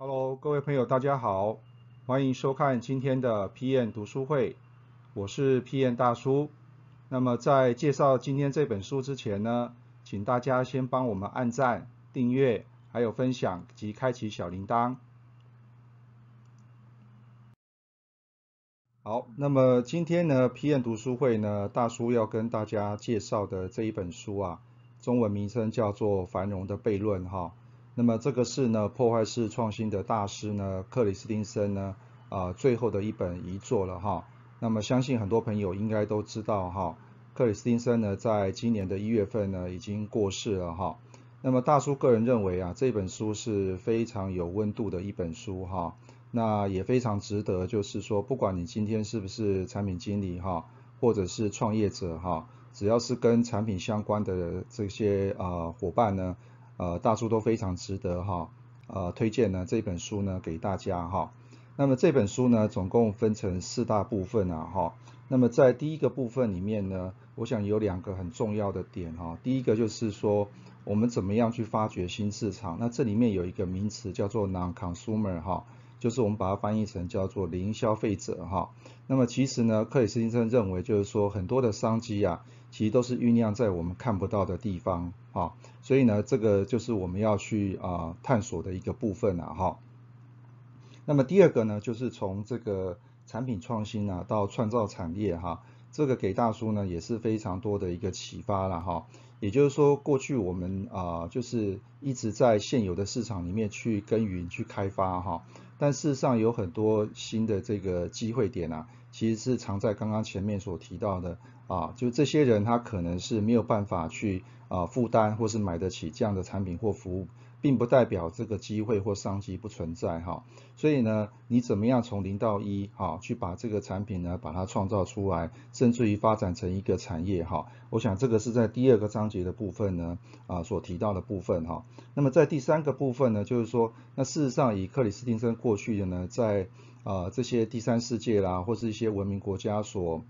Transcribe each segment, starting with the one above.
Hello，各位朋友，大家好，欢迎收看今天的 PM 读书会，我是 PM 大叔。那么在介绍今天这本书之前呢，请大家先帮我们按赞、订阅，还有分享及开启小铃铛。好，那么今天呢，PM 读书会呢，大叔要跟大家介绍的这一本书啊，中文名称叫做《繁荣的悖论》哈。那么这个是呢破坏式创新的大师呢克里斯汀森呢啊最后的一本遗作了哈。那么相信很多朋友应该都知道哈，克里斯汀森呢在今年的一月份呢已经过世了哈。那么大叔个人认为啊这本书是非常有温度的一本书哈，那也非常值得就是说不管你今天是不是产品经理哈，或者是创业者哈，只要是跟产品相关的这些啊伙伴呢。呃，大叔都非常值得哈，呃，推荐呢这本书呢给大家哈。那么这本书呢，总共分成四大部分啊哈。那么在第一个部分里面呢，我想有两个很重要的点哈。第一个就是说，我们怎么样去发掘新市场？那这里面有一个名词叫做 non-consumer 哈，就是我们把它翻译成叫做零消费者哈。那么其实呢，克里斯汀森认为就是说，很多的商机啊，其实都是酝酿在我们看不到的地方啊。所以呢，这个就是我们要去啊探索的一个部分啊哈。那么第二个呢，就是从这个产品创新啊到创造产业哈，这个给大叔呢也是非常多的一个启发了哈。也就是说，过去我们啊就是一直在现有的市场里面去耕耘去开发哈，但事实上有很多新的这个机会点啊，其实是藏在刚刚前面所提到的啊，就这些人他可能是没有办法去。啊，负担或是买得起这样的产品或服务，并不代表这个机会或商机不存在哈。所以呢，你怎么样从零到一哈，去把这个产品呢，把它创造出来，甚至于发展成一个产业哈。我想这个是在第二个章节的部分呢，啊所提到的部分哈。那么在第三个部分呢，就是说，那事实上以克里斯汀森过去的呢，在啊这些第三世界啦，或是一些文明国家所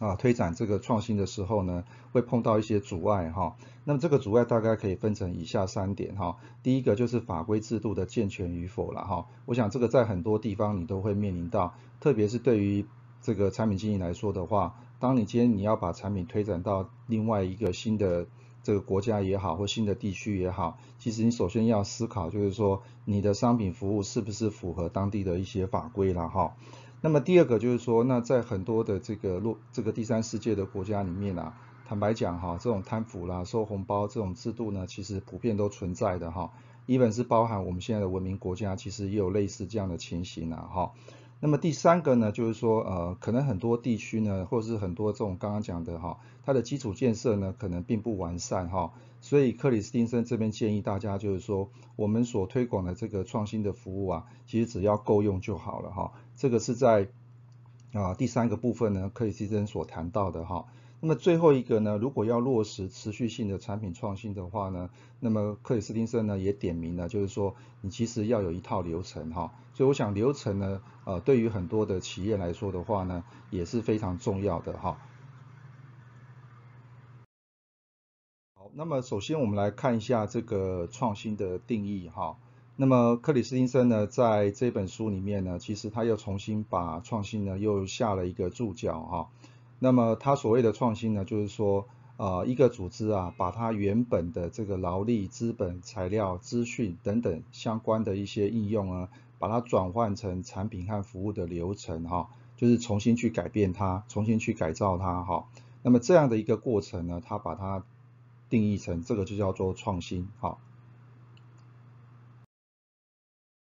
啊，推展这个创新的时候呢，会碰到一些阻碍哈。那么这个阻碍大概可以分成以下三点哈。第一个就是法规制度的健全与否了哈。我想这个在很多地方你都会面临到，特别是对于这个产品经理来说的话，当你今天你要把产品推展到另外一个新的这个国家也好，或新的地区也好，其实你首先要思考就是说，你的商品服务是不是符合当地的一些法规了哈。那么第二个就是说，那在很多的这个落这个第三世界的国家里面啊，坦白讲哈，这种贪腐啦、收红包这种制度呢，其实普遍都存在的哈。一本是包含我们现在的文明国家，其实也有类似这样的情形啊哈。那么第三个呢，就是说呃，可能很多地区呢，或者是很多这种刚刚讲的哈，它的基础建设呢，可能并不完善哈。所以克里斯汀森这边建议大家就是说，我们所推广的这个创新的服务啊，其实只要够用就好了哈。这个是在啊第三个部分呢，克里斯汀森所谈到的哈。那么最后一个呢，如果要落实持续性的产品创新的话呢，那么克里斯汀森呢也点名了，就是说你其实要有一套流程哈。所以我想流程呢，呃，对于很多的企业来说的话呢，也是非常重要的哈。好，那么首先我们来看一下这个创新的定义哈。那么克里斯汀森呢，在这本书里面呢，其实他又重新把创新呢又下了一个注脚哈。那么它所谓的创新呢，就是说，呃，一个组织啊，把它原本的这个劳力、资本、材料、资讯等等相关的一些应用啊，把它转换成产品和服务的流程哈，就是重新去改变它，重新去改造它哈。那么这样的一个过程呢，它把它定义成这个就叫做创新哈。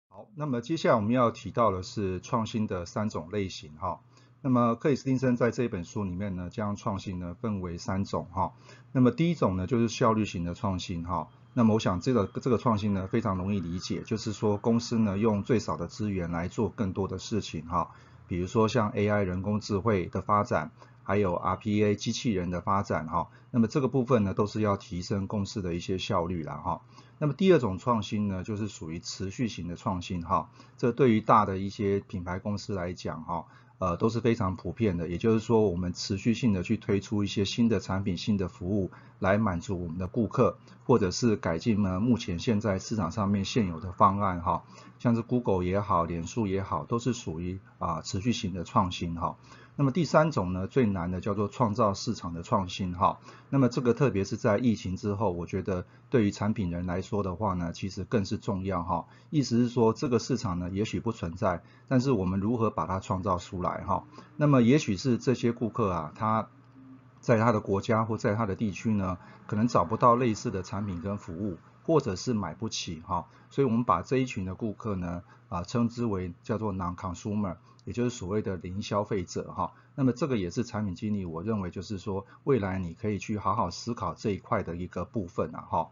好，那么接下来我们要提到的是创新的三种类型哈。那么克里斯汀森在这一本书里面呢，将创新呢分为三种哈。那么第一种呢就是效率型的创新哈。那么我想这个这个创新呢非常容易理解，就是说公司呢用最少的资源来做更多的事情哈。比如说像 AI 人工智慧的发展。还有 RPA 机器人的发展哈，那么这个部分呢都是要提升公司的一些效率了哈。那么第二种创新呢，就是属于持续型的创新哈。这对于大的一些品牌公司来讲哈，呃都是非常普遍的，也就是说我们持续性的去推出一些新的产品、新的服务来满足我们的顾客，或者是改进呢目前现在市场上面现有的方案哈，像是 Google 也好、脸书也好，都是属于啊持续型的创新哈。那么第三种呢，最难的叫做创造市场的创新哈。那么这个特别是在疫情之后，我觉得对于产品人来说的话呢，其实更是重要哈。意思是说，这个市场呢也许不存在，但是我们如何把它创造出来哈？那么也许是这些顾客啊，他在他的国家或在他的地区呢，可能找不到类似的产品跟服务。或者是买不起哈，所以我们把这一群的顾客呢啊称之为叫做 non-consumer，也就是所谓的零消费者哈。那么这个也是产品经理我认为就是说未来你可以去好好思考这一块的一个部分啊哈。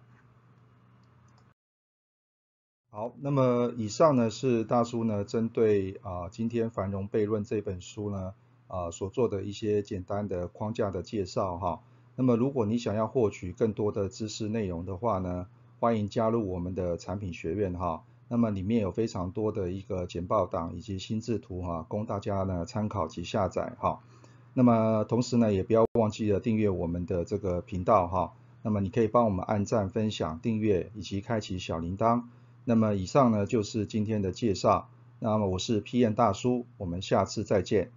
好，那么以上呢是大叔呢针对啊今天繁荣悖论这本书呢啊所做的一些简单的框架的介绍哈。那么如果你想要获取更多的知识内容的话呢？欢迎加入我们的产品学院哈，那么里面有非常多的一个简报档以及心智图哈，供大家呢参考及下载哈。那么同时呢，也不要忘记了订阅我们的这个频道哈。那么你可以帮我们按赞、分享、订阅以及开启小铃铛。那么以上呢就是今天的介绍。那么我是 PM 大叔，我们下次再见。